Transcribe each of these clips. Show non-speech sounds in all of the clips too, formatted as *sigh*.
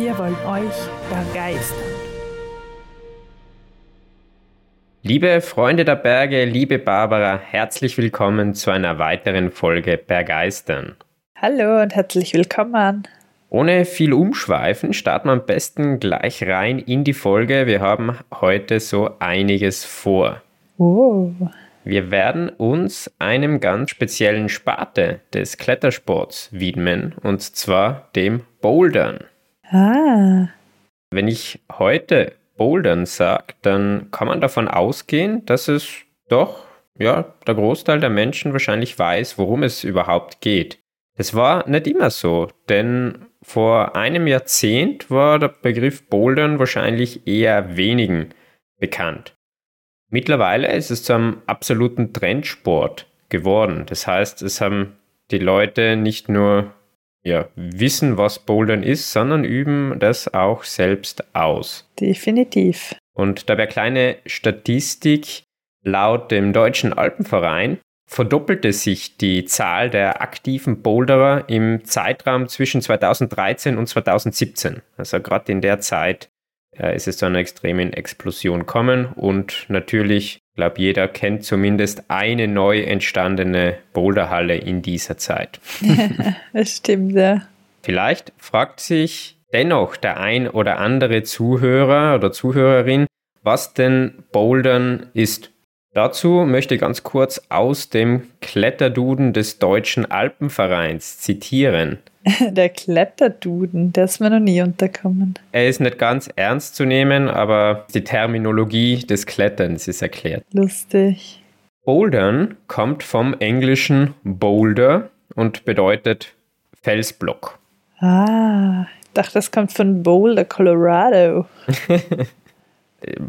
Wir wollen euch begeistern. Liebe Freunde der Berge, liebe Barbara, herzlich willkommen zu einer weiteren Folge Bergeistern. Hallo und herzlich willkommen. Ohne viel Umschweifen starten wir am besten gleich rein in die Folge. Wir haben heute so einiges vor. Oh. Wir werden uns einem ganz speziellen Sparte des Klettersports widmen, und zwar dem Bouldern. Ah. Wenn ich heute Bouldern sage, dann kann man davon ausgehen, dass es doch, ja, der Großteil der Menschen wahrscheinlich weiß, worum es überhaupt geht. Das war nicht immer so, denn vor einem Jahrzehnt war der Begriff Bouldern wahrscheinlich eher wenigen bekannt. Mittlerweile ist es zu einem absoluten Trendsport geworden. Das heißt, es haben die Leute nicht nur ja, wissen, was Bouldern ist, sondern üben das auch selbst aus. Definitiv. Und dabei kleine Statistik, laut dem Deutschen Alpenverein verdoppelte sich die Zahl der aktiven Boulderer im Zeitraum zwischen 2013 und 2017. Also gerade in der Zeit äh, ist es zu einer extremen Explosion kommen und natürlich, ich glaube, jeder kennt zumindest eine neu entstandene Boulderhalle in dieser Zeit. *laughs* das stimmt, ja. Vielleicht fragt sich dennoch der ein oder andere Zuhörer oder Zuhörerin, was denn Bouldern ist. Dazu möchte ich ganz kurz aus dem Kletterduden des Deutschen Alpenvereins zitieren. *laughs* Der Kletterduden, der ist mir noch nie unterkommen. Er ist nicht ganz ernst zu nehmen, aber die Terminologie des Kletterns ist erklärt. Lustig. Bouldern kommt vom englischen Boulder und bedeutet Felsblock. Ah, ich dachte, das kommt von Boulder, Colorado. *laughs*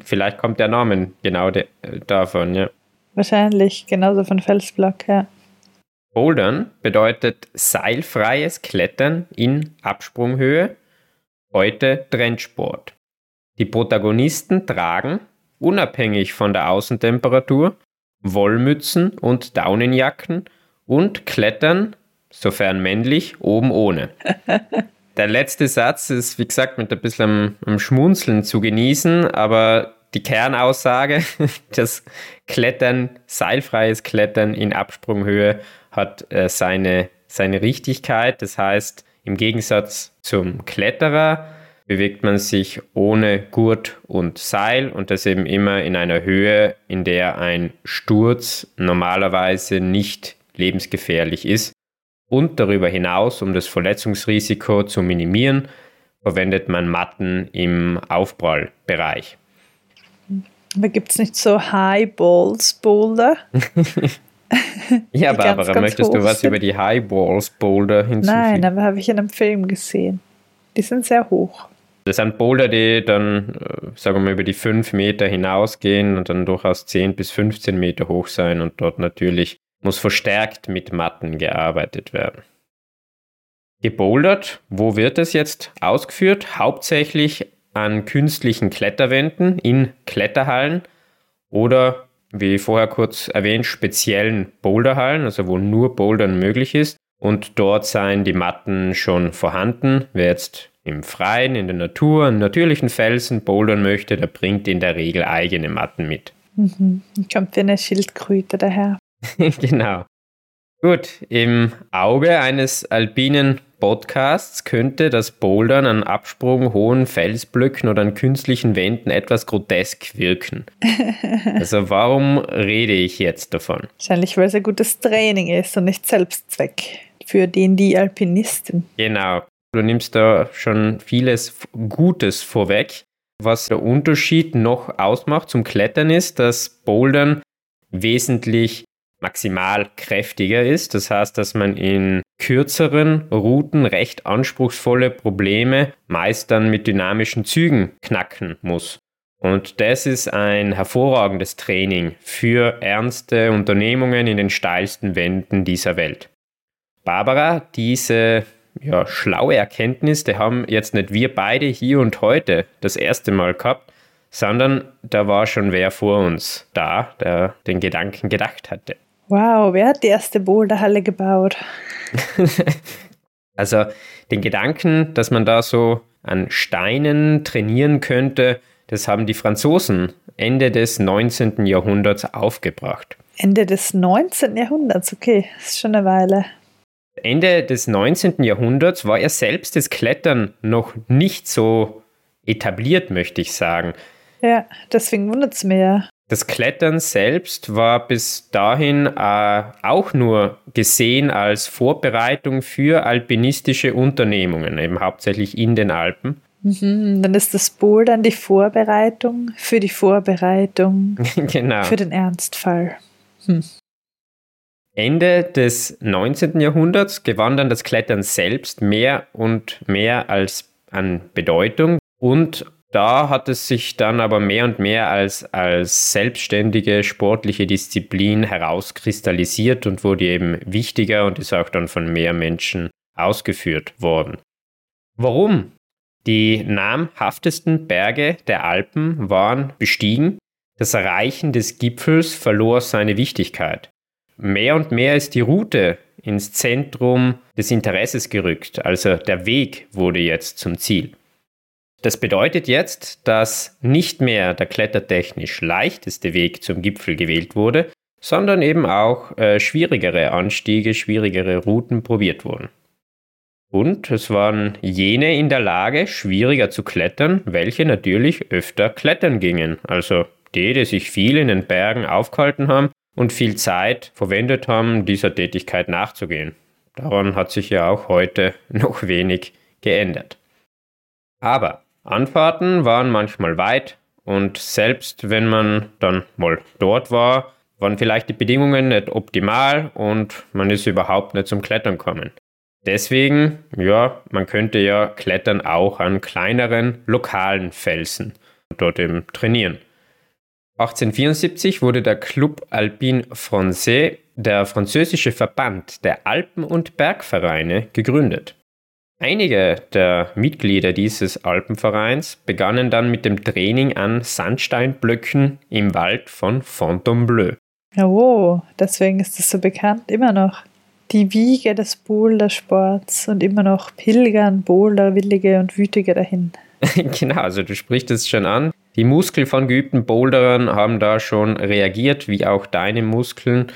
Vielleicht kommt der Name genau de davon, ja. Wahrscheinlich, genauso von Felsblock, ja. Bouldern bedeutet seilfreies Klettern in Absprunghöhe, heute Trendsport. Die Protagonisten tragen, unabhängig von der Außentemperatur, Wollmützen und Daunenjacken und klettern, sofern männlich, oben ohne. *laughs* Der letzte Satz ist, wie gesagt, mit ein bisschen am, Schmunzeln zu genießen, aber die Kernaussage, *laughs* das Klettern, seilfreies Klettern in Absprunghöhe hat äh, seine, seine Richtigkeit. Das heißt, im Gegensatz zum Kletterer bewegt man sich ohne Gurt und Seil und das eben immer in einer Höhe, in der ein Sturz normalerweise nicht lebensgefährlich ist. Und darüber hinaus, um das Verletzungsrisiko zu minimieren, verwendet man Matten im Aufprallbereich. Aber gibt es nicht so Highballs Boulder? *laughs* ja, Barbara, ganz, möchtest du was sind? über die Highballs Boulder hinzufügen? Nein, aber habe ich in einem Film gesehen. Die sind sehr hoch. Das sind Boulder, die dann, äh, sagen wir mal, über die 5 Meter hinausgehen und dann durchaus 10 bis 15 Meter hoch sein und dort natürlich muss verstärkt mit Matten gearbeitet werden. Gebouldert, wo wird es jetzt ausgeführt? Hauptsächlich an künstlichen Kletterwänden in Kletterhallen oder, wie vorher kurz erwähnt, speziellen Boulderhallen, also wo nur Bouldern möglich ist. Und dort seien die Matten schon vorhanden. Wer jetzt im Freien, in der Natur, an natürlichen Felsen bouldern möchte, der bringt in der Regel eigene Matten mit. Mhm. Kommt wie eine Schildkröte daher. *laughs* genau. Gut, im Auge eines alpinen Podcasts könnte das Bouldern an Absprung, hohen Felsblöcken oder an künstlichen Wänden etwas grotesk wirken. *laughs* also warum rede ich jetzt davon? Wahrscheinlich, weil es ein gutes Training ist und nicht Selbstzweck für den die Alpinisten. Genau. Du nimmst da schon vieles Gutes vorweg. Was der Unterschied noch ausmacht zum Klettern ist, dass Bouldern wesentlich maximal kräftiger ist. Das heißt, dass man in kürzeren Routen recht anspruchsvolle Probleme meist dann mit dynamischen Zügen knacken muss. Und das ist ein hervorragendes Training für ernste Unternehmungen in den steilsten Wänden dieser Welt. Barbara, diese ja, schlaue Erkenntnis, die haben jetzt nicht wir beide hier und heute das erste Mal gehabt, sondern da war schon wer vor uns da, der den Gedanken gedacht hatte. Wow, wer hat die erste Boulderhalle gebaut? *laughs* also den Gedanken, dass man da so an Steinen trainieren könnte, das haben die Franzosen Ende des 19. Jahrhunderts aufgebracht. Ende des 19. Jahrhunderts, okay, das ist schon eine Weile. Ende des 19. Jahrhunderts war ja selbst das Klettern noch nicht so etabliert, möchte ich sagen. Ja, deswegen wundert es mir ja. Das Klettern selbst war bis dahin äh, auch nur gesehen als Vorbereitung für alpinistische Unternehmungen, eben hauptsächlich in den Alpen. Mhm, dann ist das Bouldern die Vorbereitung für die Vorbereitung *laughs* genau. für den Ernstfall. Hm. Ende des 19. Jahrhunderts gewann dann das Klettern selbst mehr und mehr als an Bedeutung und da hat es sich dann aber mehr und mehr als, als selbstständige sportliche Disziplin herauskristallisiert und wurde eben wichtiger und ist auch dann von mehr Menschen ausgeführt worden. Warum? Die namhaftesten Berge der Alpen waren bestiegen, das Erreichen des Gipfels verlor seine Wichtigkeit. Mehr und mehr ist die Route ins Zentrum des Interesses gerückt, also der Weg wurde jetzt zum Ziel. Das bedeutet jetzt, dass nicht mehr der klettertechnisch leichteste Weg zum Gipfel gewählt wurde, sondern eben auch äh, schwierigere Anstiege, schwierigere Routen probiert wurden. Und es waren jene in der Lage, schwieriger zu klettern, welche natürlich öfter klettern gingen. Also die, die sich viel in den Bergen aufgehalten haben und viel Zeit verwendet haben, dieser Tätigkeit nachzugehen. Daran hat sich ja auch heute *laughs* noch wenig geändert. Aber Anfahrten waren manchmal weit und selbst wenn man dann mal dort war, waren vielleicht die Bedingungen nicht optimal und man ist überhaupt nicht zum Klettern kommen. Deswegen, ja, man könnte ja Klettern auch an kleineren lokalen Felsen dort eben trainieren. 1874 wurde der Club Alpin Français, der französische Verband der Alpen- und Bergvereine, gegründet. Einige der Mitglieder dieses Alpenvereins begannen dann mit dem Training an Sandsteinblöcken im Wald von Fontainebleau. Oh, deswegen ist es so bekannt, immer noch. Die Wiege des Bouldersports und immer noch pilgern Boulderwillige und Wütige dahin. *laughs* genau, also du sprichst es schon an. Die Muskeln von geübten Boulderern haben da schon reagiert, wie auch deine Muskeln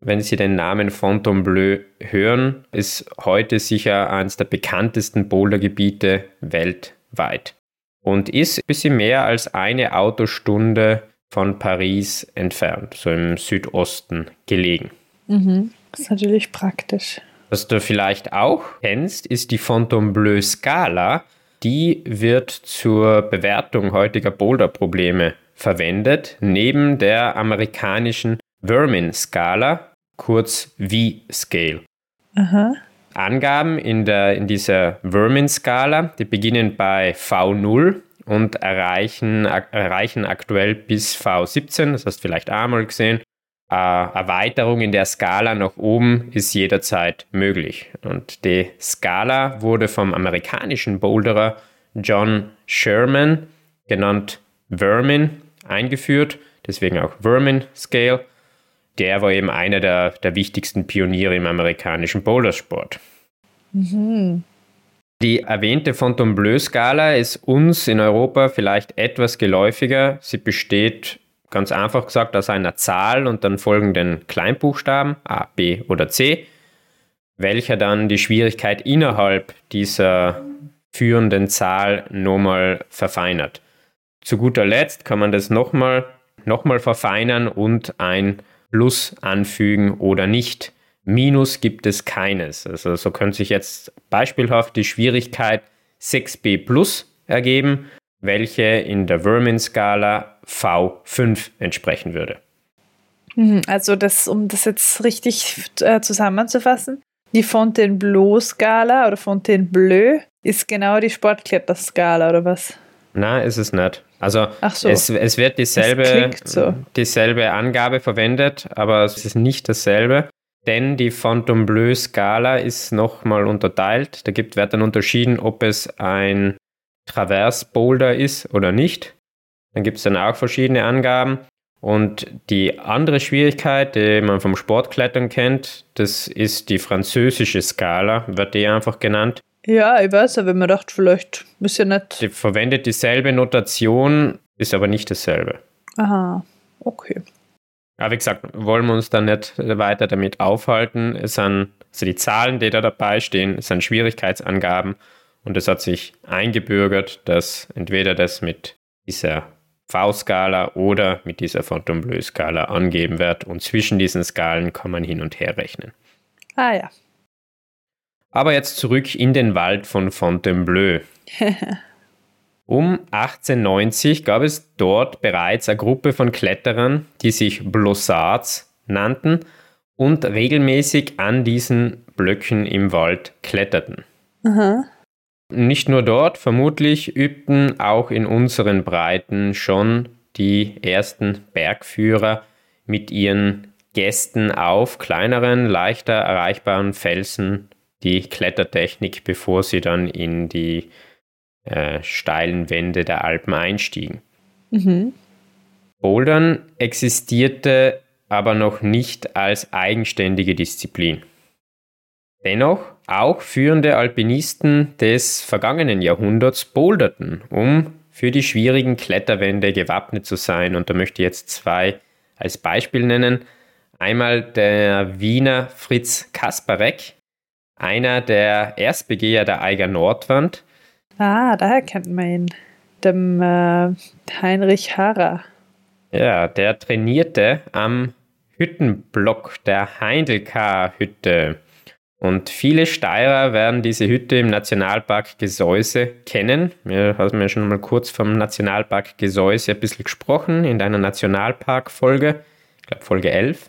wenn Sie den Namen Fontainebleau hören, ist heute sicher eines der bekanntesten Bouldergebiete weltweit und ist ein bisschen mehr als eine Autostunde von Paris entfernt, so im Südosten gelegen. Mhm. Das ist natürlich praktisch. Was du vielleicht auch kennst, ist die Fontainebleau-Skala. Die wird zur Bewertung heutiger Boulderprobleme verwendet, neben der amerikanischen Vermin-Skala, kurz V-Scale. Angaben in, der, in dieser Vermin-Skala, die beginnen bei V0 und erreichen, erreichen aktuell bis V17, das hast du vielleicht einmal gesehen. Äh, Erweiterung in der Skala nach oben ist jederzeit möglich. Und die Skala wurde vom amerikanischen Boulderer John Sherman, genannt Vermin, eingeführt, deswegen auch Vermin Scale der war eben einer der, der wichtigsten Pioniere im amerikanischen Bouldersport. Mhm. Die erwähnte Fontainebleau-Skala ist uns in Europa vielleicht etwas geläufiger. Sie besteht ganz einfach gesagt aus einer Zahl und dann folgenden Kleinbuchstaben A, B oder C, welcher dann die Schwierigkeit innerhalb dieser führenden Zahl nochmal verfeinert. Zu guter Letzt kann man das nochmal noch mal verfeinern und ein Plus anfügen oder nicht. Minus gibt es keines. Also so könnte sich jetzt beispielhaft die Schwierigkeit 6b plus ergeben, welche in der Vermin-Skala V5 entsprechen würde. Mhm, Also das, um das jetzt richtig äh, zusammenzufassen, die Fontainebleau-Skala oder Fontainebleau ist genau die Sportkletterskala oder was? Nein, ist es nicht. Also so. es, es wird dieselbe, so. dieselbe Angabe verwendet, aber es ist nicht dasselbe, denn die Fontainebleau-Skala ist nochmal unterteilt. Da gibt, wird dann unterschieden, ob es ein Traverse-Boulder ist oder nicht. Dann gibt es dann auch verschiedene Angaben. Und die andere Schwierigkeit, die man vom Sportklettern kennt, das ist die französische Skala, wird die einfach genannt. Ja, ich weiß, aber mir gedacht, vielleicht ist ja nicht. Die verwendet dieselbe Notation, ist aber nicht dasselbe. Aha, okay. Aber wie gesagt, wollen wir uns dann nicht weiter damit aufhalten. Es sind, also die Zahlen, die da dabei stehen, es sind Schwierigkeitsangaben und es hat sich eingebürgert, dass entweder das mit dieser V-Skala oder mit dieser Fontainebleau-Skala angeben wird und zwischen diesen Skalen kann man hin und her rechnen. Ah ja. Aber jetzt zurück in den Wald von Fontainebleau. *laughs* Um 1890 gab es dort bereits eine Gruppe von Kletterern, die sich Blossards nannten und regelmäßig an diesen Blöcken im Wald kletterten. Aha. Nicht nur dort, vermutlich übten auch in unseren Breiten schon die ersten Bergführer mit ihren Gästen auf kleineren, leichter erreichbaren Felsen die Klettertechnik, bevor sie dann in die äh, steilen Wände der Alpen einstiegen. Mhm. Bouldern existierte aber noch nicht als eigenständige Disziplin. Dennoch, auch führende Alpinisten des vergangenen Jahrhunderts boulderten, um für die schwierigen Kletterwände gewappnet zu sein. Und da möchte ich jetzt zwei als Beispiel nennen. Einmal der Wiener Fritz Kasparek, einer der Erstbegeher der Eiger Nordwand, Ah, daher kennt man ihn. Dem äh, Heinrich Harrer. Ja, der trainierte am Hüttenblock der Heindelkar-Hütte. Und viele Steirer werden diese Hütte im Nationalpark Gesäuse kennen. Wir haben ja schon mal kurz vom Nationalpark Gesäuse ein bisschen gesprochen in deiner Nationalpark-Folge, ich glaube Folge 11.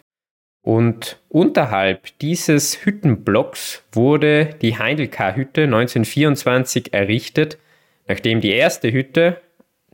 Und unterhalb dieses Hüttenblocks wurde die Heindelkar-Hütte 1924 errichtet, nachdem die erste Hütte,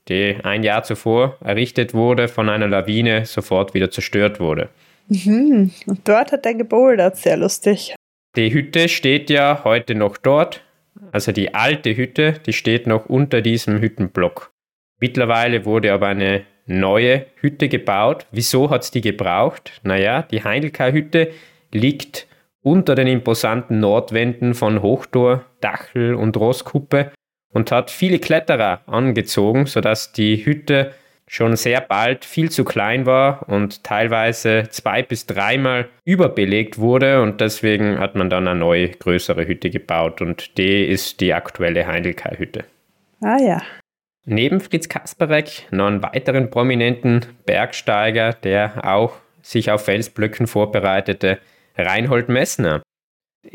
die ein Jahr zuvor errichtet wurde, von einer Lawine sofort wieder zerstört wurde. Mhm. Und dort hat er gebouldert, sehr lustig. Die Hütte steht ja heute noch dort, also die alte Hütte, die steht noch unter diesem Hüttenblock. Mittlerweile wurde aber eine neue Hütte gebaut. Wieso hat es die gebraucht? Naja, die Heindelkar-Hütte liegt unter den imposanten Nordwänden von Hochtor, Dachel und Rosskuppe und hat viele Kletterer angezogen, sodass die Hütte schon sehr bald viel zu klein war und teilweise zwei bis dreimal überbelegt wurde und deswegen hat man dann eine neue, größere Hütte gebaut und die ist die aktuelle Heindelkar-Hütte. Ah ja. Neben Fritz Kasparek noch einen weiteren prominenten Bergsteiger, der auch sich auf Felsblöcken vorbereitete, Reinhold Messner.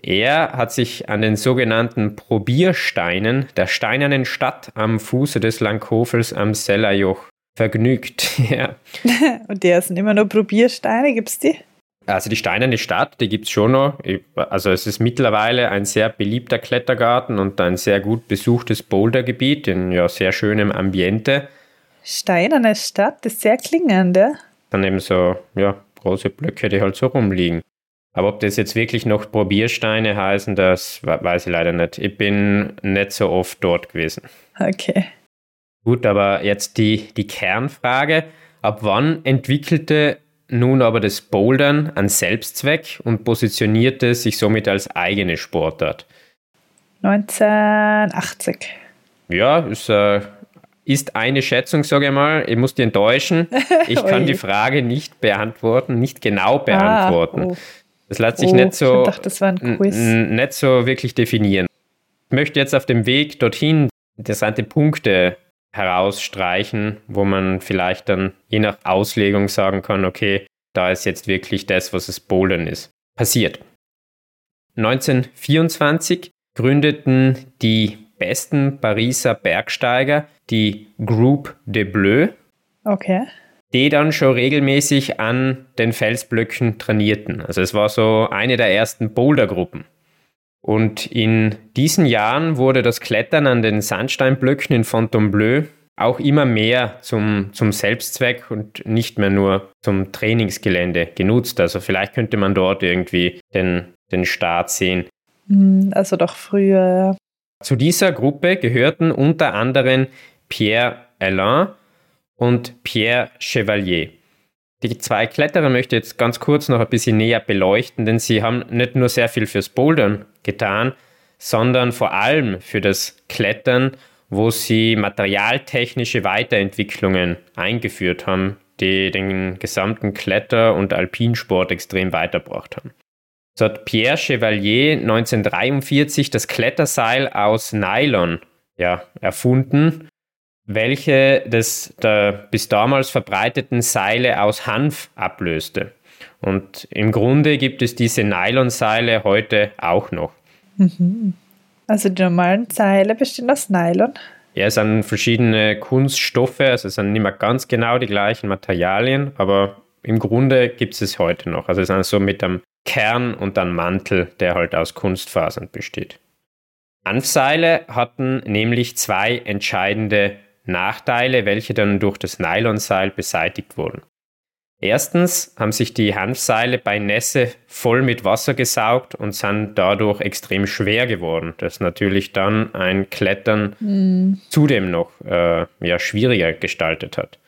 Er hat sich an den sogenannten Probiersteinen der steinernen Stadt am Fuße des Langhofels am Sellerjoch vergnügt. *laughs* ja. *laughs* Und der sind immer nur Probiersteine, gibt's die? Also die steinerne Stadt, die gibt es schon noch. Also es ist mittlerweile ein sehr beliebter Klettergarten und ein sehr gut besuchtes Bouldergebiet in ja, sehr schönem Ambiente. Steinerne Stadt ist sehr klingend, ja? Dann eben so ja, große Blöcke, die halt so rumliegen. Aber ob das jetzt wirklich noch Probiersteine heißen, das weiß ich leider nicht. Ich bin nicht so oft dort gewesen. Okay. Gut, aber jetzt die, die Kernfrage. Ab wann entwickelte nun aber das Bouldern an Selbstzweck und positionierte sich somit als eigene Sportart? 1980. Ja, ist, äh, ist eine Schätzung, sage ich mal. Ich muss dich enttäuschen. *laughs* Ich kann die Frage nicht beantworten, nicht genau beantworten. Ah, oh. Das lässt sich Oh, nicht so, dachte, nicht so wirklich definieren. Ich möchte jetzt auf dem Weg dorthin interessante Punkte herausstreichen, wo man vielleicht dann je nach Auslegung sagen kann, okay, da ist jetzt wirklich das, was es Bouldern ist. Passiert. 1924 gründeten die besten Pariser Bergsteiger die Groupe de Bleu Okay. die dann schon regelmäßig an den Felsblöcken trainierten. Also es war so eine der ersten Bouldergruppen. Und in diesen Jahren wurde das Klettern an den Sandsteinblöcken in Fontainebleau auch immer mehr zum, zum Selbstzweck und nicht mehr nur zum Trainingsgelände genutzt. Also vielleicht könnte man dort irgendwie den, den Start sehen. Hm, also doch früher. Zu dieser Gruppe gehörten unter anderem Pierre Alain und Pierre Chevalier. Die zwei Kletterer möchte ich jetzt ganz kurz noch ein bisschen näher beleuchten, denn sie haben nicht nur sehr viel fürs Bouldern getan, sondern vor allem für das Klettern, wo sie materialtechnische Weiterentwicklungen eingeführt haben, die den gesamten Kletter- und Alpinsport extrem weitergebracht haben. So hat Pierre Chevalier 1943 das Kletterseil aus Nylon ja, erfunden welche des der bis damals verbreiteten Seile aus Hanf ablöste. Und im Grunde gibt es diese Nylonseile heute auch noch. Mhm. Also die normalen Seile bestehen aus Nylon? Ja, es sind verschiedene Kunststoffe, also es sind nicht mehr ganz genau die gleichen Materialien, aber im Grunde gibt es es heute noch. Also es sind so mit einem Kern und einem Mantel, der halt aus Kunstfasern besteht. Hanfseile hatten nämlich zwei entscheidende Nachteile, welche dann durch das Nylonseil beseitigt wurden. Erstens haben sich die Hanfseile bei Nässe voll mit Wasser gesaugt und sind dadurch extrem schwer geworden, das natürlich dann ein Klettern mhm. zudem noch äh, ja, schwieriger gestaltet hat.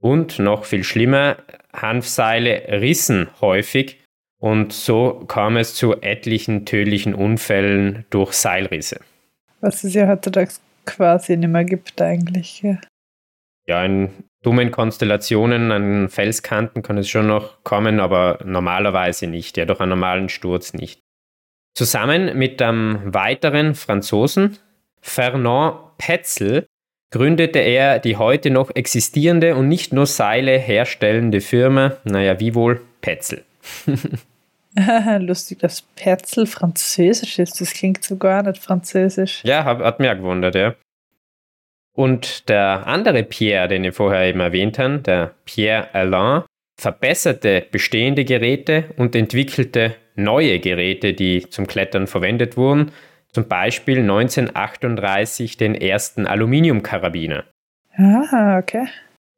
Und noch viel schlimmer, Hanfseile rissen häufig und so kam es zu etlichen tödlichen Unfällen durch Seilrisse. Was es ja heutzutage quasi nicht mehr gibt eigentlich. Ja, ja in dummen Konstellationen an Felskanten kann es schon noch kommen, aber normalerweise nicht, ja durch einen normalen Sturz nicht. Zusammen mit einem weiteren Franzosen, Fernand Petzel, gründete er die heute noch existierende und nicht nur Seile herstellende Firma, naja, wie wohl Petzel. *laughs* *laughs* Lustig, dass Perzel französisch ist. Das klingt so gar nicht französisch. Ja, hat, hat mir auch gewundert, ja. Und der andere Pierre, den ich vorher eben erwähnt habe, der Pierre Alain, verbesserte bestehende Geräte und entwickelte neue Geräte, die zum Klettern verwendet wurden. Zum Beispiel 1938 den ersten Aluminiumkarabiner. Ah, okay.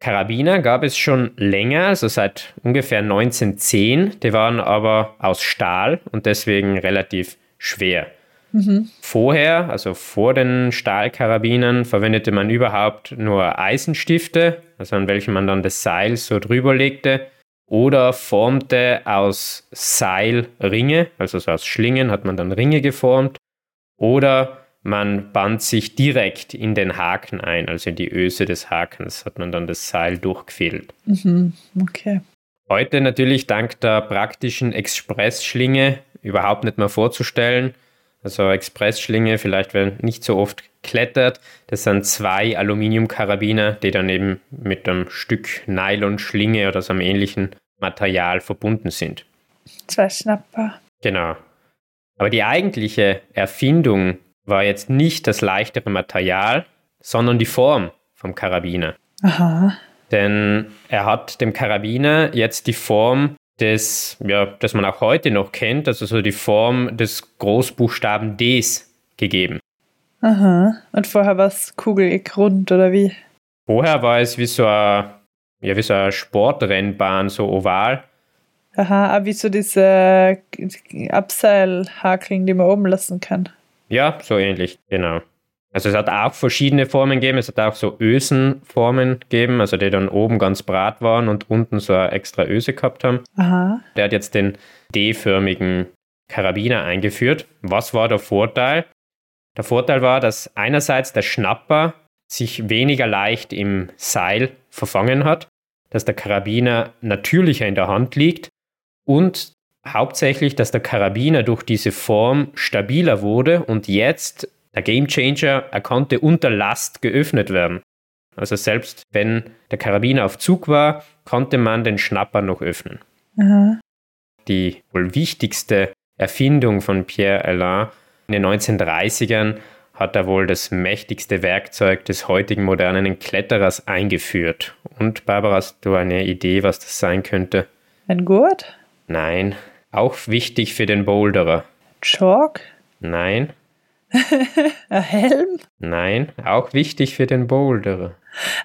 Karabiner gab es schon länger, also seit ungefähr 1910. Die waren aber aus Stahl und deswegen relativ schwer. Mhm. Vorher, also vor den Stahlkarabinern, verwendete man überhaupt nur Eisenstifte, also an welchen man dann das Seil so drüber legte, oder formte aus Seil Ringe, also so aus Schlingen hat man dann Ringe geformt, oder man band sich direkt in den Haken ein, also in die Öse des Hakens hat man dann das Seil durchgefädelt. Mhm, okay. Heute natürlich dank der praktischen Expressschlinge überhaupt nicht mehr vorzustellen. Also Expressschlinge, vielleicht wenn nicht so oft klettert. Das sind zwei Aluminiumkarabiner, die dann eben mit einem Stück Nylonschlinge oder so einem ähnlichen Material verbunden sind. Zwei Schnapper. Genau. Aber die eigentliche Erfindung war jetzt nicht das leichtere Material, sondern die Form vom Karabiner. Aha. Denn er hat dem Karabiner jetzt die Form des, ja, das man auch heute noch kennt, also so die Form des Großbuchstaben Ds gegeben. Aha. Und vorher war es kugelig rund oder wie? Vorher war es wie so eine, ja, wie so eine Sportrennbahn, so oval. Aha, aber wie so diese Abseilhakeln, die man oben lassen kann. Ja, so ähnlich, genau. Also es hat auch verschiedene Formen gegeben. Es hat auch so Ösenformen gegeben, also die dann oben ganz brat waren und unten so eine extra Öse gehabt haben. Aha. Der hat jetzt den D-förmigen Karabiner eingeführt. Was war der Vorteil? Der Vorteil war, dass einerseits der Schnapper sich weniger leicht im Seil verfangen hat, dass der Karabiner natürlicher in der Hand liegt und hauptsächlich, dass der Karabiner durch diese Form stabiler wurde und jetzt der Gamechanger, er konnte unter Last geöffnet werden. Also selbst wenn der Karabiner auf Zug war, konnte man den Schnapper noch öffnen. Aha. Die wohl wichtigste Erfindung von Pierre Alain in den 1930ern hat er wohl das mächtigste Werkzeug des heutigen modernen Kletterers eingeführt. Und Barbara, hast du eine Idee, was das sein könnte? Ein Gurt? Nein. Auch wichtig für den Boulderer. Chalk? Nein. *laughs* Ein Helm? Nein. Auch wichtig für den Boulderer.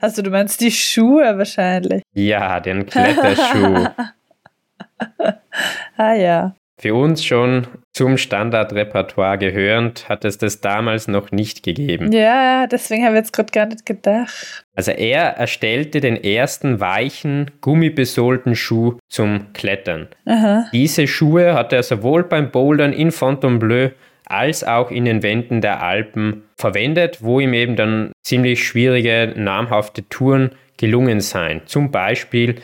Also du meinst die Schuhe wahrscheinlich? Ja, den Kletterschuh. *laughs* ah ja. Für uns schon zum Standardrepertoire gehörend, hat es das damals noch nicht gegeben. Ja, deswegen habe ich jetzt gerade gar nicht gedacht. Also er erstellte den ersten weichen, gummibesohlten Schuh zum Klettern. Aha. Diese Schuhe hat er sowohl beim Bouldern in Fontainebleau als auch in den Wänden der Alpen verwendet, wo ihm eben dann ziemlich schwierige, namhafte Touren gelungen seien. Zum Beispiel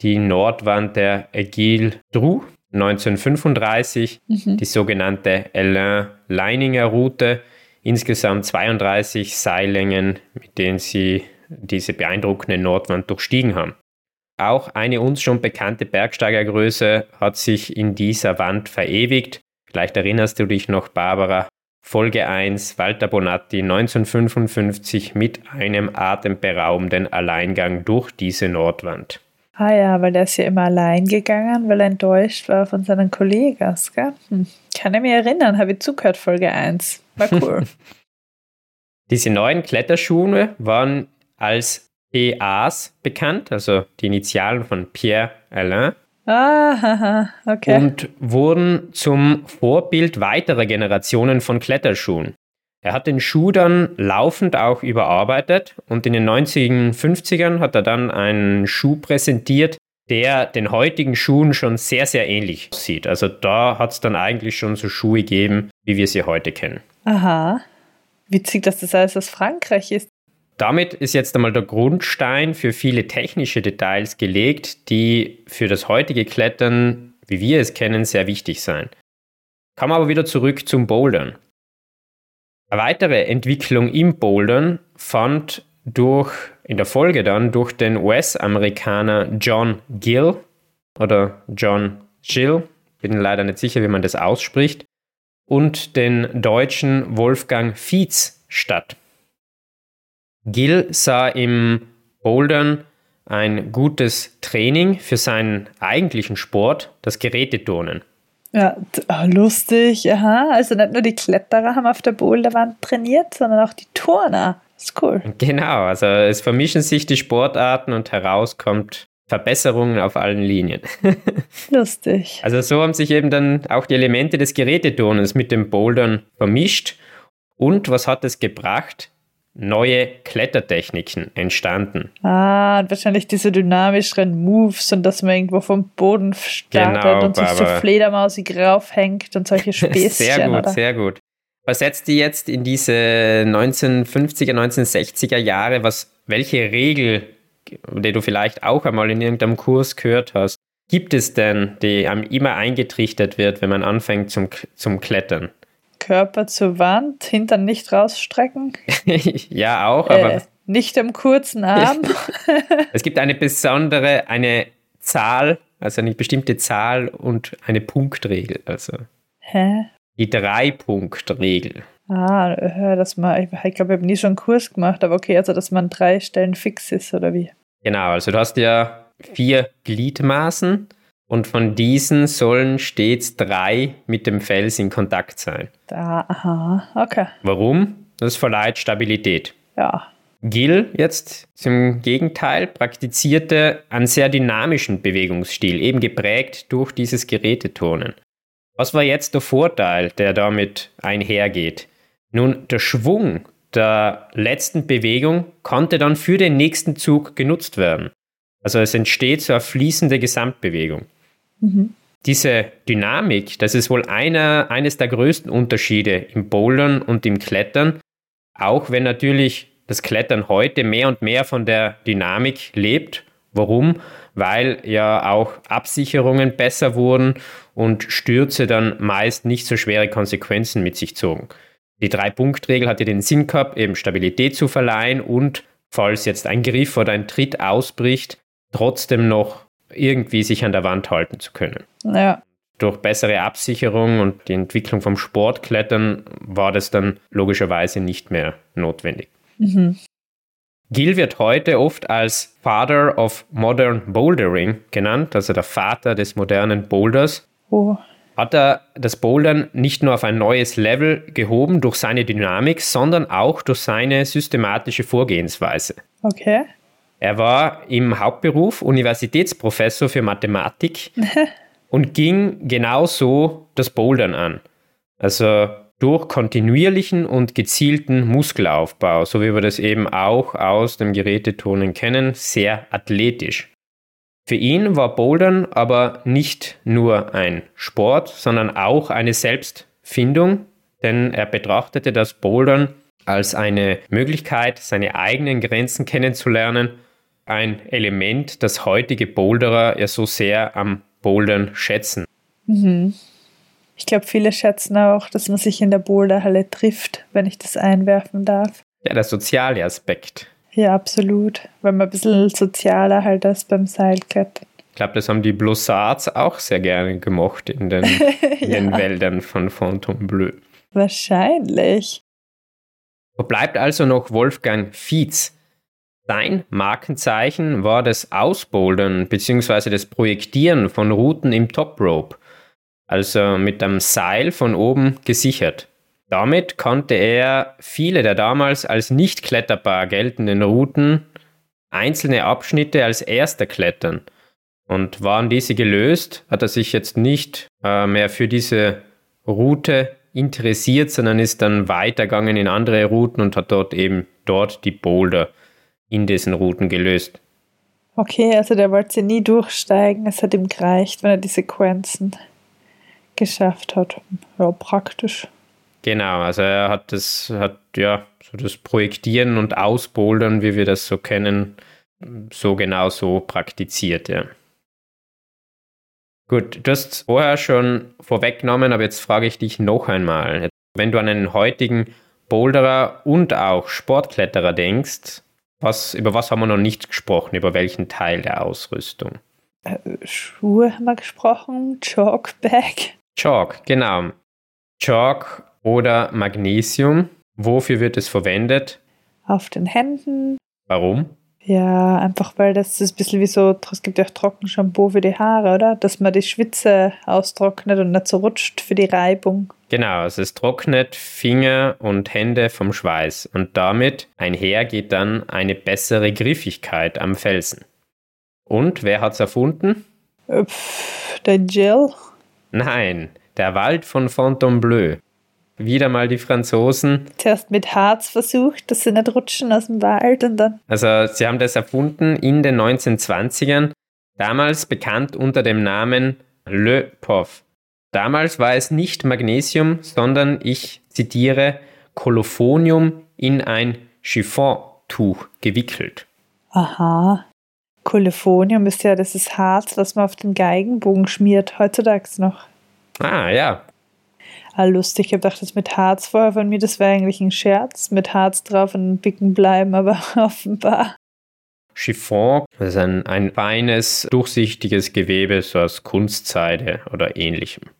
die Nordwand der Aiguille Drou 1935, mhm. die sogenannte Alain-Leininger-Route, insgesamt 32 Seillängen, mit denen sie diese beeindruckende Nordwand durchstiegen haben. Auch eine uns schon bekannte Bergsteigergröße hat sich in dieser Wand verewigt. Vielleicht erinnerst du dich noch, Barbara, Folge 1, Walter Bonatti 1955 mit einem atemberaubenden Alleingang durch diese Nordwand. Ah ja, weil er ist ja immer allein gegangen, weil er enttäuscht war von seinen Kollegen. Gell? Hm. Kann ich mich erinnern, habe ich zugehört, Folge 1. War cool. *laughs* Diese neuen Kletterschuhe waren als EAs bekannt, also die Initialen von Pierre Alain. Ah, okay. Und wurden zum Vorbild weiterer Generationen von Kletterschuhen. Er hat den Schuh dann laufend auch überarbeitet und in den 90er, 50ern hat er dann einen Schuh präsentiert, der den heutigen Schuhen schon sehr, sehr ähnlich sieht. Also da hat es dann eigentlich schon so Schuhe gegeben, wie wir sie heute kennen. Aha. Witzig, dass das alles aus Frankreich ist. Damit ist jetzt einmal der Grundstein für viele technische Details gelegt, die für das heutige Klettern, wie wir es kennen, sehr wichtig sein. Kommen wir aber wieder zurück zum Bouldern. Eine weitere Entwicklung im Bouldern fand durch, in der Folge dann durch den US-Amerikaner John Gill oder John Gill, bin leider nicht sicher, wie man das ausspricht, und den deutschen Wolfgang Fietz statt. Gill sah im Bouldern ein gutes Training für seinen eigentlichen Sport, das Geräteturnen. Ja, ah, lustig, aha. Also nicht nur die Kletterer haben auf der Boulderwand trainiert, sondern auch die Turner. Ist cool. Genau, also es vermischen sich die Sportarten und herauskommt Verbesserungen auf allen Linien. *laughs* Lustig. Also so haben sich eben dann auch die Elemente des Geräteturnens mit dem Bouldern vermischt. Und was hat es gebracht? Neue Klettertechniken entstanden. Ah, und wahrscheinlich diese dynamischeren Moves und dass man irgendwo vom Boden startet genau, und sich so fledermausig raufhängt und solche *laughs* Späßchen. sehr gut, oder? sehr gut. Versetzt die jetzt in diese 1950er, 1960er Jahre, was, welche Regel, die du vielleicht auch einmal in irgendeinem Kurs gehört hast, gibt es denn, die einem immer eingetrichtert wird, wenn man anfängt zum, zum Klettern? Körper zur Wand, Hintern nicht rausstrecken. *laughs* ja, auch, aber. Äh, nicht am kurzen Arm. *laughs* es gibt eine besondere, eine Zahl, also eine bestimmte Zahl und eine Punktregel. Also Hä? Die Drei-Punkt-Regel. Ah, dass man, ich glaube, ich habe nie schon einen Kurs gemacht, aber okay, also dass man drei Stellen fix ist oder wie? Genau, also du hast ja vier Gliedmaßen und von diesen sollen stets drei mit dem Fels in Kontakt sein. Da, aha, okay. Warum? Das verleiht Stabilität. Ja. Gill jetzt zum Gegenteil praktizierte einen sehr dynamischen Bewegungsstil, eben geprägt durch dieses Geräteturnen. Was war jetzt der Vorteil, der damit einhergeht? Nun, der Schwung der letzten Bewegung konnte dann für den nächsten Zug genutzt werden. Also es entsteht so eine fließende Gesamtbewegung. Mhm. Diese Dynamik, das ist wohl einer, eines der größten Unterschiede im Bouldern und im Klettern, auch wenn natürlich das Klettern heute mehr und mehr von der Dynamik lebt. Warum? Weil ja auch Absicherungen besser wurden und Stürze dann meist nicht so schwere Konsequenzen mit sich zogen. Die Drei-Punkt-Regel hatte den Sinn gehabt, eben Stabilität zu verleihen und, falls jetzt ein Griff oder ein Tritt ausbricht, trotzdem noch irgendwie sich an der Wand halten zu können. Ja. durch bessere Absicherung und die Entwicklung vom Sportklettern war das dann logischerweise nicht mehr notwendig. Mhm. Gil wird heute oft als Father of Modern Bouldering genannt, also der Vater des modernen Boulders. Oh. Hat er das Bouldern nicht nur auf ein neues Level gehoben durch seine Dynamik, sondern auch durch seine systematische Vorgehensweise. Okay. Er war im Hauptberuf Universitätsprofessor für Mathematik *laughs* und ging genauso das Bouldern an. Also durch kontinuierlichen und gezielten Muskelaufbau, so wie wir das eben auch aus dem Geräteturnen kennen, sehr athletisch. Für ihn war Bouldern aber nicht nur ein Sport, sondern auch eine Selbstfindung, denn er betrachtete das Bouldern als eine Möglichkeit, seine eigenen Grenzen kennenzulernen, ein Element, das heutige Boulderer ja so sehr am Bouldern schätzen. Mhm. Ich glaube, viele schätzen auch, dass man sich in der Boulderhalle trifft, wenn ich das einwerfen darf. Ja, der soziale Aspekt. Ja, absolut. Weil man ein bisschen sozialer halt als beim Seilklettern. Ich glaube, das haben die Blossards auch sehr gerne gemocht in den, *laughs* in ja. den Wäldern von Fontainebleau. Wahrscheinlich. So bleibt also noch Wolfgang Fietz. Sein Markenzeichen war das Ausbouldern bzw. das Projektieren von Routen im Top Rope also mit einem Seil von oben gesichert. Damit konnte er viele der damals als nicht kletterbar geltenden Routen einzelne Abschnitte als erster klettern. Und waren diese gelöst, hat er sich jetzt nicht äh, mehr für diese Route interessiert, sondern ist dann weitergegangen in andere Routen und hat dort eben dort die Boulder in diesen Routen gelöst. Okay, also der wollte sie nie durchsteigen, es hat ihm gereicht, wenn er die Sequenzen geschafft hat. Ja, praktisch. Genau, also er hat das, hat ja so das Projektieren und Ausbouldern, wie wir das so kennen, so genau so praktiziert, ja. Gut, du hast vorher schon vorweggenommen, aber jetzt frage ich dich noch einmal. Wenn du an einen heutigen Boulderer und auch Sportkletterer denkst, was, über was haben wir noch nicht gesprochen? Über welchen Teil der Ausrüstung? Äh, Schuhe haben wir gesprochen, Chalkbag. Chalk, genau. Chalk oder Magnesium. Wofür wird es verwendet? Auf den Händen. Warum? Ja, einfach weil das ist ein bisschen wie so, es gibt ja auch Trockenshampoo für die Haare, oder? Dass man die Schwitze austrocknet und nicht so rutscht für die Reibung. Genau, also es trocknet Finger und Hände vom Schweiß und damit einher geht dann eine bessere Griffigkeit am Felsen. Und wer hat es erfunden? Pff, der Gel. Nein, der Wald von Fontainebleau. Wieder mal die Franzosen. Zuerst mit Harz versucht, dass sie nicht rutschen aus dem Wald und dann. Also, sie haben das erfunden in den 1920ern, damals bekannt unter dem Namen Le Poff. Damals war es nicht Magnesium, sondern ich zitiere Kolophonium in ein Chiffontuch gewickelt. Aha. Kolophonium ist ja das ist Harz, was man auf den Geigenbogen schmiert, heutzutage noch. Ah, ja. Ah, lustig, ich habe gedacht, das mit Harz vorher von mir, das wäre eigentlich ein Scherz, mit Harz drauf und Bicken bleiben, *laughs* aber offenbar. Chiffon, das ist ein, ein feines, durchsichtiges Gewebe, so aus Kunstseide oder ähnlichem.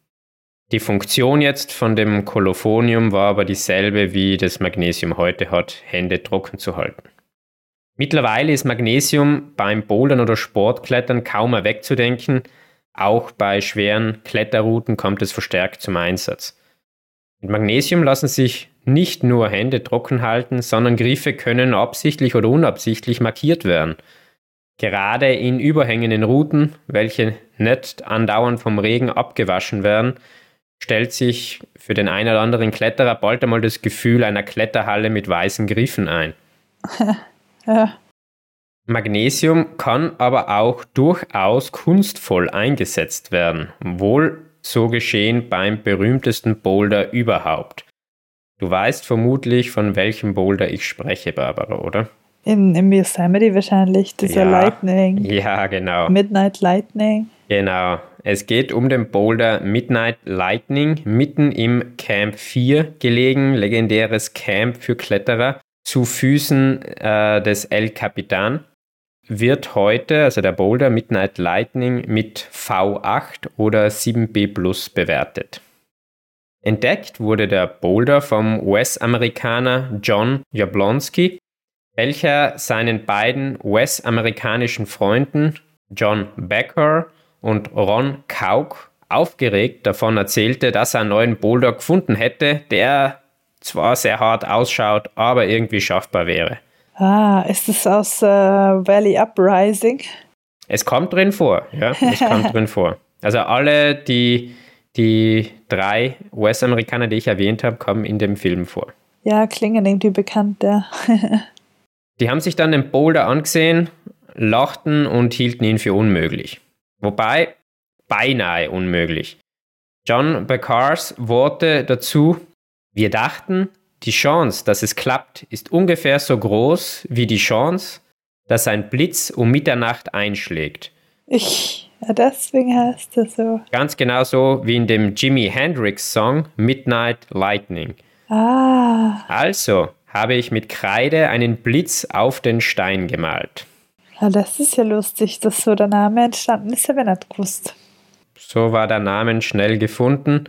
Die Funktion jetzt von dem Kolophonium war aber dieselbe, wie das Magnesium heute hat, Hände trocken zu halten. Mittlerweile ist Magnesium beim Bouldern oder Sportklettern kaum mehr wegzudenken. Auch bei schweren Kletterrouten kommt es verstärkt zum Einsatz. Mit Magnesium lassen sich nicht nur Hände trocken halten, sondern Griffe können absichtlich oder unabsichtlich markiert werden. Gerade in überhängenden Routen, welche nicht andauernd vom Regen abgewaschen werden, stellt sich für den einen oder anderen Kletterer bald einmal das Gefühl einer Kletterhalle mit weißen Griffen ein. *laughs* Ja. Magnesium kann aber auch durchaus kunstvoll eingesetzt werden, wohl so geschehen beim berühmtesten Boulder überhaupt. Du weißt vermutlich, von welchem Boulder ich spreche, Barbara, oder? In, in Yosemite wahrscheinlich, dieser ja, Lightning. Ja, genau. Midnight Lightning. Genau. Es geht um den Boulder Midnight Lightning, mitten im Camp 4 gelegen, legendäres Camp für Kletterer zu Füßen äh, des El Capitan. Wird heute, also der Boulder Midnight Lightning, mit V8 oder 7B Plus bewertet. Entdeckt wurde der Boulder vom US-Amerikaner John Jablonski, welcher seinen beiden US-amerikanischen Freunden John Becker und Ron Kauk aufgeregt davon erzählte, dass er einen neuen Boulder gefunden hätte, der zwar sehr hart ausschaut, aber irgendwie schaffbar wäre. Ah, ist es aus äh, Valley Uprising? Es kommt drin vor, ja, es kommt *laughs* drin vor. Also alle die, die drei US-Amerikaner, die ich erwähnt habe, kommen in dem Film vor. Ja, klingen irgendwie bekannt, ja. *laughs* die haben sich dann den Boulder angesehen, lachten und hielten ihn für unmöglich. Wobei, beinahe unmöglich. John Beccars Worte dazu, wir dachten, die Chance, dass es klappt, ist ungefähr so groß wie die Chance, dass ein Blitz um Mitternacht einschlägt. Ich, ja, deswegen heißt das so. Ganz genau so wie in dem Jimi Hendrix Song Midnight Lightning. Ah. Also habe ich mit Kreide einen Blitz auf den Stein gemalt. Ja, das ist ja lustig, dass so der Name entstanden ist, habe ich nicht gewusst. So war der Name schnell gefunden.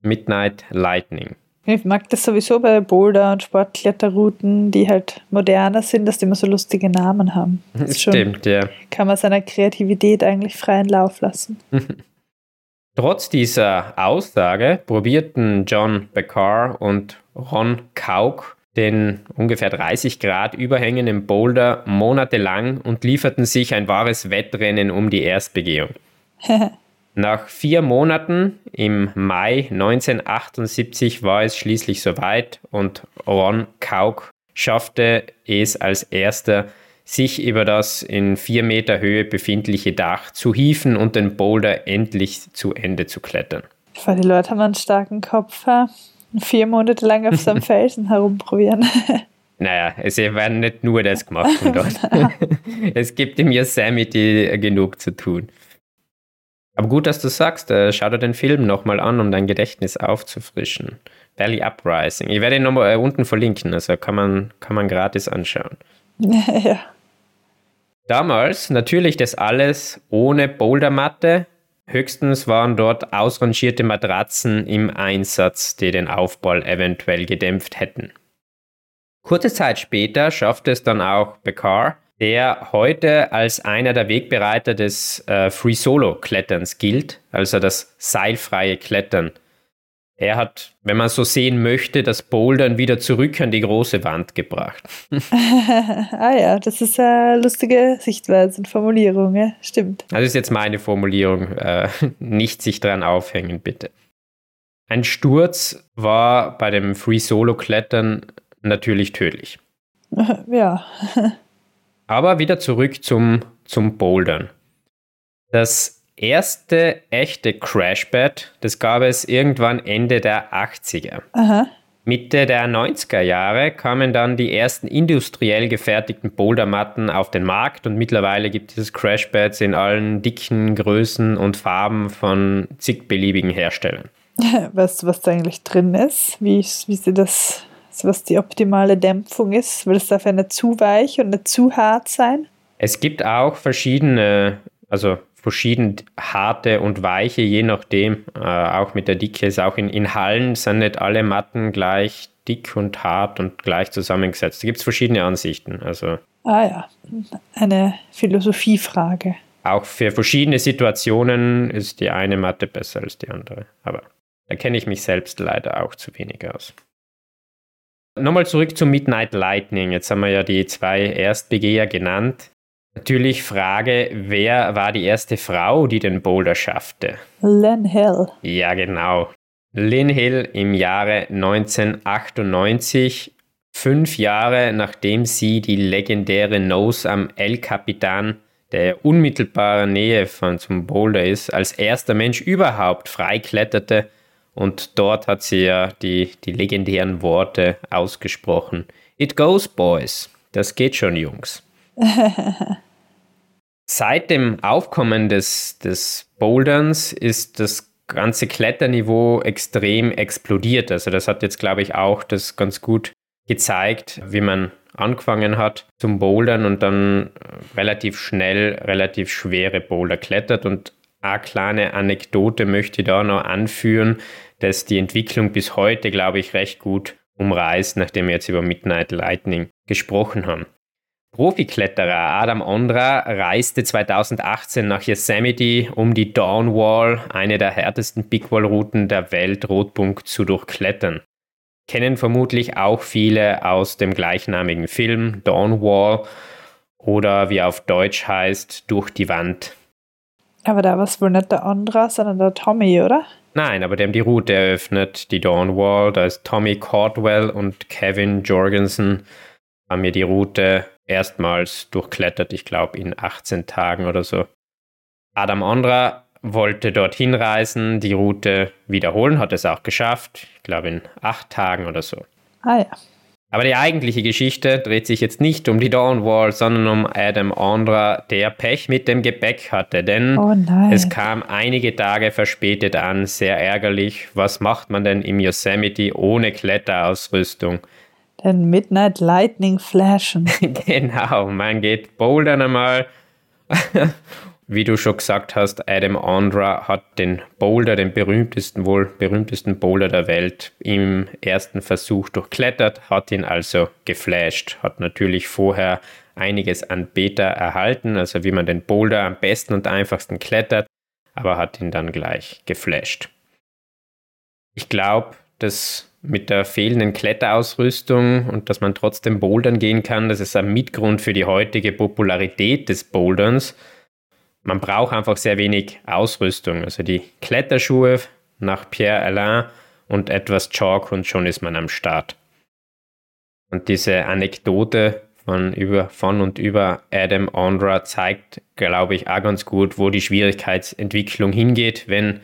Midnight Lightning. Ich mag das sowieso bei Boulder- und Sportkletterrouten, die halt moderner sind, dass die immer so lustige Namen haben. Das Stimmt, ja. Kann man seiner Kreativität eigentlich freien Lauf lassen. *laughs* Trotz dieser Aussage probierten John Becar und Ron Kauk den ungefähr 30 Grad überhängenden Boulder monatelang und lieferten sich ein wahres Wettrennen um die Erstbegehung. *laughs* Nach vier Monaten, im Mai 1978, war es schließlich soweit und Ron Kauk schaffte es als erster, sich über das in vier Meter Höhe befindliche Dach zu hieven und den Boulder endlich zu Ende zu klettern. Weil die Leute haben einen starken Kopf. Ja? vier Monate lang auf so einem *laughs* Felsen herumprobieren. *laughs* Naja, es werden nicht nur das gemacht *laughs* von dort. es gibt im Yosemite genug zu tun. Aber gut, dass du sagst, äh, schau dir den Film nochmal an, um dein Gedächtnis aufzufrischen. Valley Uprising. Ich werde ihn nochmal äh, unten verlinken, also kann man, kann man gratis anschauen. *laughs* ja. Damals natürlich das alles ohne Bouldermatte, Höchstens waren dort ausrangierte Matratzen im Einsatz, die den Aufbau eventuell gedämpft hätten. Kurze Zeit später schaffte es dann auch Becar, der heute als einer der Wegbereiter des äh, Free Solo Kletterns gilt, also das seilfreie Klettern. Er hat, wenn man so sehen möchte, das Bouldern wieder zurück an die große Wand gebracht. *laughs* ah ja, das ist eine lustige Sichtweise und Formulierung, ja? stimmt. Das ist jetzt meine Formulierung. Äh, *laughs* nicht sich dran aufhängen, bitte. Ein Sturz war bei dem Free Solo Klettern natürlich tödlich. *laughs* Ja. Aber wieder zurück zum, zum Bouldern. Das erste echte Crashpad, das gab es irgendwann Ende der 80er. Aha. Mitte der 90er Jahre kamen dann die ersten industriell gefertigten Bouldermatten auf den Markt und mittlerweile gibt es Crashpads in allen dicken Größen und Farben von zig beliebigen Herstellern. *laughs* Weißt du, was da eigentlich drin ist? Wie, wie sie das, was die optimale Dämpfung ist? Will es dafür nicht zu weich und nicht zu hart sein? Es gibt auch verschiedene, also verschieden harte und weiche, je nachdem, äh, auch mit der Dicke. Ist auch in, in Hallen sind nicht alle Matten gleich dick und hart und gleich zusammengesetzt. Da gibt es verschiedene Ansichten. Also ah ja, eine Philosophiefrage. Auch für verschiedene Situationen ist die eine Matte besser als die andere. Aber da kenne ich mich selbst leider auch zu wenig aus. Nochmal zurück zum Midnight Lightning. Jetzt haben wir ja die zwei Erstbegeher genannt. Natürlich Frage, wer war die erste Frau, die den Boulder schaffte? Lynn Hill. Ja, genau. Lynn Hill im Jahre 1998, fünf Jahre nachdem sie die legendäre Nose am El Capitan, der unmittelbaren Nähe von zum Boulder ist, als erster Mensch überhaupt freikletterte. Und dort hat sie ja die, die legendären Worte ausgesprochen. It goes, boys. Das geht schon, Jungs. *laughs* Seit dem Aufkommen des, des Boulderns ist das ganze Kletterniveau extrem explodiert. Also das hat jetzt, glaube ich, auch das ganz gut gezeigt, wie man angefangen hat zum Bouldern und dann relativ schnell relativ schwere Boulder klettert. Und eine kleine Anekdote möchte ich da noch anführen, dass die Entwicklung bis heute, glaube ich, recht gut umreißt, nachdem wir jetzt über Midnight Lightning gesprochen haben. Profikletterer Adam Ondra reiste 2018 nach Yosemite, um die Dawn Wall, eine der härtesten Big Wall Routen der Welt, Rotpunkt zu durchklettern. Kennen vermutlich auch viele aus dem gleichnamigen Film Dawn Wall oder wie er auf Deutsch heißt, Durch die Wand. Aber da war es wohl nicht der Ondra, sondern der Tommy, oder? Nein, aber die haben die Route eröffnet, die Dawn Wall. Da ist Tommy Caldwell und Kevin Jorgensen haben mir die Route erstmals durchklettert, ich glaube in 18 Tagen oder so. Adam Ondra wollte dorthin reisen, die Route wiederholen, hat es auch geschafft, ich glaube in acht Tagen oder so. Ah ja. Aber die eigentliche Geschichte dreht sich jetzt nicht um die Dawnwall, sondern um Adam Ondra, der Pech mit dem Gepäck hatte. Denn oh es kam einige Tage verspätet an, sehr ärgerlich. Was macht man denn im Yosemite ohne Kletterausrüstung? Den Midnight Lightning flashen. *laughs* genau, man geht bouldern einmal. Wie du schon gesagt hast, Adam Ondra hat den Boulder, den berühmtesten, wohl berühmtesten Boulder der Welt, im ersten Versuch durchklettert, hat ihn also geflasht, hat natürlich vorher einiges an Beta erhalten, also wie man den Boulder am besten und einfachsten klettert, aber hat ihn dann gleich geflasht. Ich glaube, dass mit der fehlenden Kletterausrüstung und dass man trotzdem bouldern gehen kann, das ist ein Mitgrund für die heutige Popularität des Boulderns. Man braucht einfach sehr wenig Ausrüstung. Also die Kletterschuhe nach Pierre Alain und etwas Chalk und schon ist man am Start. Und diese Anekdote von, über, von und über Adam Ondra zeigt, glaube ich, auch ganz gut, wo die Schwierigkeitsentwicklung hingeht, wenn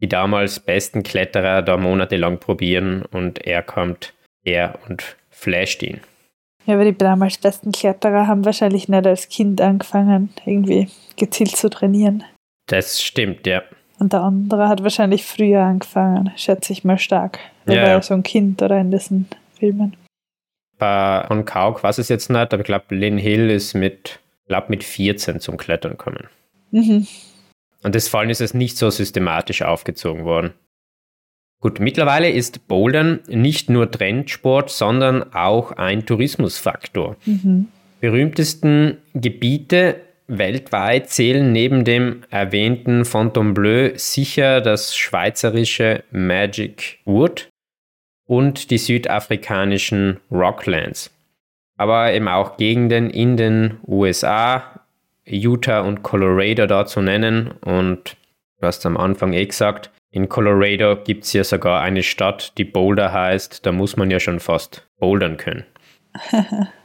die damals besten Kletterer da monatelang probieren und er kommt her und flasht ihn. Ja, aber die damals besten Kletterer haben wahrscheinlich nicht als Kind angefangen, irgendwie gezielt zu trainieren. Das stimmt, ja. Und der andere hat wahrscheinlich früher angefangen, schätze ich mal stark. Er ja, war ja so ein Kind oder in diesen Filmen. Bei von Kauk weiß es jetzt nicht, aber ich glaube, Lynn Hill ist mit, glaub, mit 14 zum Klettern gekommen. Mhm. Und das Fallen ist es nicht so systematisch aufgezogen worden. Gut, mittlerweile ist Bouldern nicht nur Trendsport, sondern auch ein Tourismusfaktor. Mhm. Berühmtesten Gebiete weltweit zählen neben dem erwähnten Fontainebleau sicher das schweizerische Magic Wood und die südafrikanischen Rocklands. Aber eben auch Gegenden in den USA, Utah und Colorado da zu nennen. Und du hast am Anfang eh gesagt, in Colorado gibt es ja sogar eine Stadt, die Boulder heißt. Da muss man ja schon fast bouldern können. *laughs*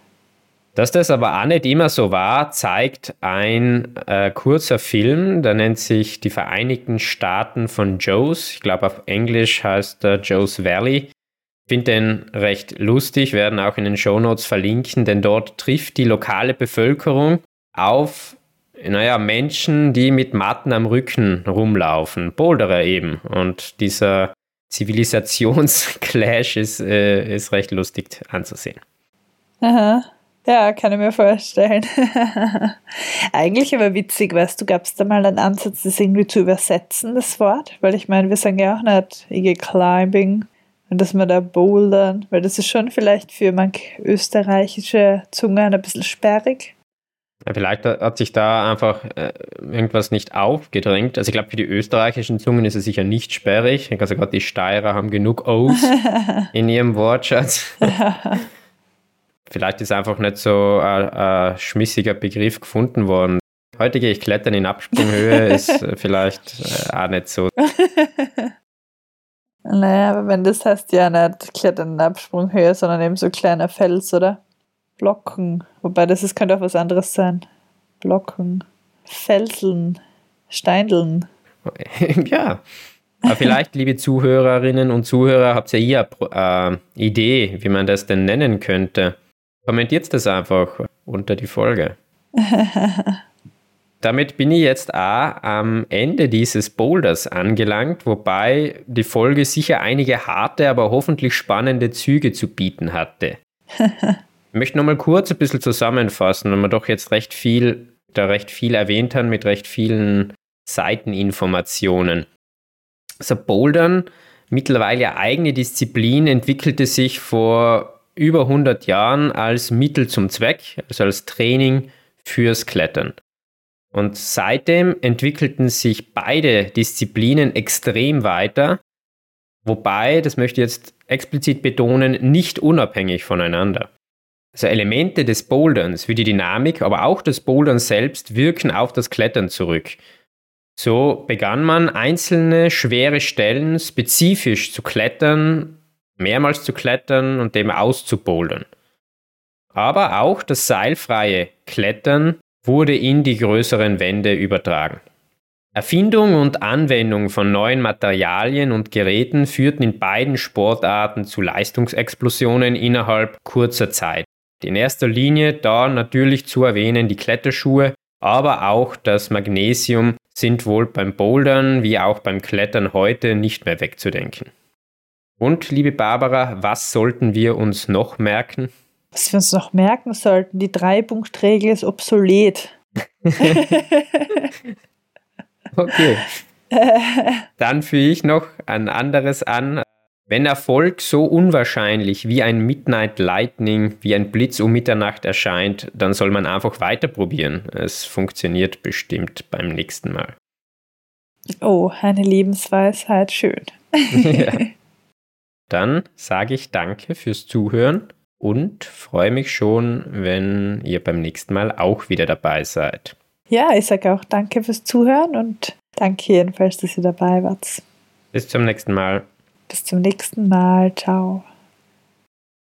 Dass das aber auch nicht immer so war, zeigt ein äh, kurzer Film, der nennt sich Die Vereinigten Staaten von Joes. Ich glaube, auf Englisch heißt er Joes Valley. Ich finde den recht lustig, werden auch in den Shownotes verlinken, denn dort trifft die lokale Bevölkerung auf, naja, Menschen, die mit Matten am Rücken rumlaufen, Boulderer eben. Und dieser Zivilisationsclash *laughs* ist, äh, ist recht lustig anzusehen. Aha. Ja, kann ich mir vorstellen. *laughs* Eigentlich aber witzig, weißt du, gab es da mal einen Ansatz, das irgendwie zu übersetzen, das Wort? Weil ich meine, wir sagen ja auch nicht, ich gehe climbing und dass wir da bouldern, weil das ist schon vielleicht für manche österreichische Zungen ein bisschen sperrig. Ja, vielleicht hat sich da einfach äh, irgendwas nicht aufgedrängt. Also ich glaube, für die österreichischen Zungen ist es sicher nicht sperrig. Also gerade die Steirer haben genug O's *laughs* in ihrem Wortschatz. *laughs* vielleicht ist einfach nicht so ein, ein schmissiger Begriff gefunden worden. Heute gehe ich klettern in Absprunghöhe, *laughs* ist vielleicht äh, auch nicht so. *laughs* Naja, aber wenn das heißt ja nicht klettern in Absprunghöhe, sondern eben so kleiner Fels, oder? Blocken. Wobei das ist, könnte auch was anderes sein. Blocken. Felseln. Steindeln. *laughs* ja. Aber vielleicht, liebe Zuhörerinnen und Zuhörer, habt ihr eine äh, Idee, wie man das denn nennen könnte. Kommentiert das einfach unter die Folge. *laughs* Damit bin ich jetzt auch am Ende dieses Boulders angelangt, wobei die Folge sicher einige harte, aber hoffentlich spannende Züge zu bieten hatte. *laughs* möchte nochmal kurz ein bisschen zusammenfassen, weil wir doch jetzt recht viel, da recht viel erwähnt haben mit recht vielen Seiteninformationen. Also Bouldern, mittlerweile eigene Disziplin, entwickelte sich vor über 100 Jahren als Mittel zum Zweck, also als Training fürs Klettern. Und seitdem entwickelten sich beide Disziplinen extrem weiter, wobei, das möchte ich jetzt explizit betonen, nicht unabhängig voneinander. Also Elemente des Boulderns wie die Dynamik, aber auch das Bouldern selbst wirken auf das Klettern zurück. So begann man einzelne schwere Stellen spezifisch zu klettern, mehrmals zu klettern und dem auszubouldern. Aber auch das seilfreie Klettern wurde in die größeren Wände übertragen. Erfindung und Anwendung von neuen Materialien und Geräten führten in beiden Sportarten zu Leistungsexplosionen innerhalb kurzer Zeit. In erster Linie da natürlich zu erwähnen die Kletterschuhe, aber auch das Magnesium sind wohl beim Bouldern wie auch beim Klettern heute nicht mehr wegzudenken. Und, liebe Barbara, was sollten wir uns noch merken? Was wir uns noch merken sollten, die Drei-Punkt-Regel ist obsolet. *laughs* okay. *laughs* Dann füge ich noch ein anderes an. Wenn Erfolg so unwahrscheinlich wie ein Midnight Lightning, wie ein Blitz um Mitternacht erscheint, dann soll man einfach weiter probieren. Es funktioniert bestimmt beim nächsten Mal. Oh, eine Lebensweisheit, schön. *laughs* ja. Dann sage ich danke fürs Zuhören und freue mich schon, wenn ihr beim nächsten Mal auch wieder dabei seid. Ja, ich sage auch danke fürs Zuhören und danke jedenfalls, dass ihr dabei wart. Bis zum nächsten Mal. Bis zum nächsten Mal. Ciao.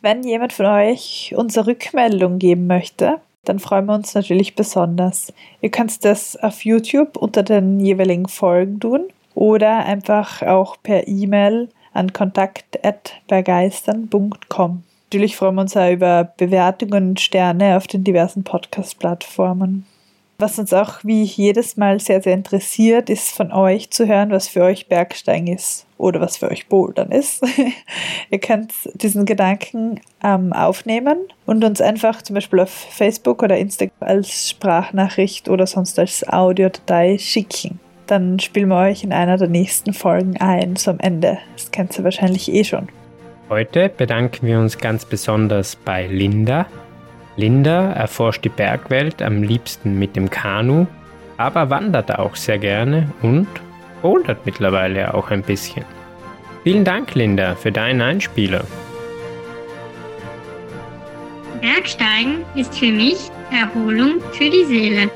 Wenn jemand von euch unsere Rückmeldung geben möchte, dann freuen wir uns natürlich besonders. Ihr könnt das auf YouTube unter den jeweiligen Folgen tun oder einfach auch per E-Mail an kontakt.begeistern.com. Natürlich freuen wir uns auch über Bewertungen und Sterne auf den diversen Podcast-Plattformen. Was uns auch wie jedes Mal sehr, sehr interessiert, ist von euch zu hören, was für euch Bergsteigen ist oder was für euch Bouldern ist. *laughs* Ihr könnt diesen Gedanken ähm, aufnehmen und uns einfach zum Beispiel auf Facebook oder Instagram als Sprachnachricht oder sonst als Audiodatei schicken. Dann spielen wir euch in einer der nächsten Folgen ein, so am Ende. Das kennt ihr wahrscheinlich eh schon. Heute bedanken wir uns ganz besonders bei Linda, Linda erforscht die Bergwelt am liebsten mit dem Kanu, aber wandert auch sehr gerne und bouldert mittlerweile auch ein bisschen. Vielen Dank, Linda, für deinen Einspieler. Bergsteigen ist für mich Erholung für die Seele.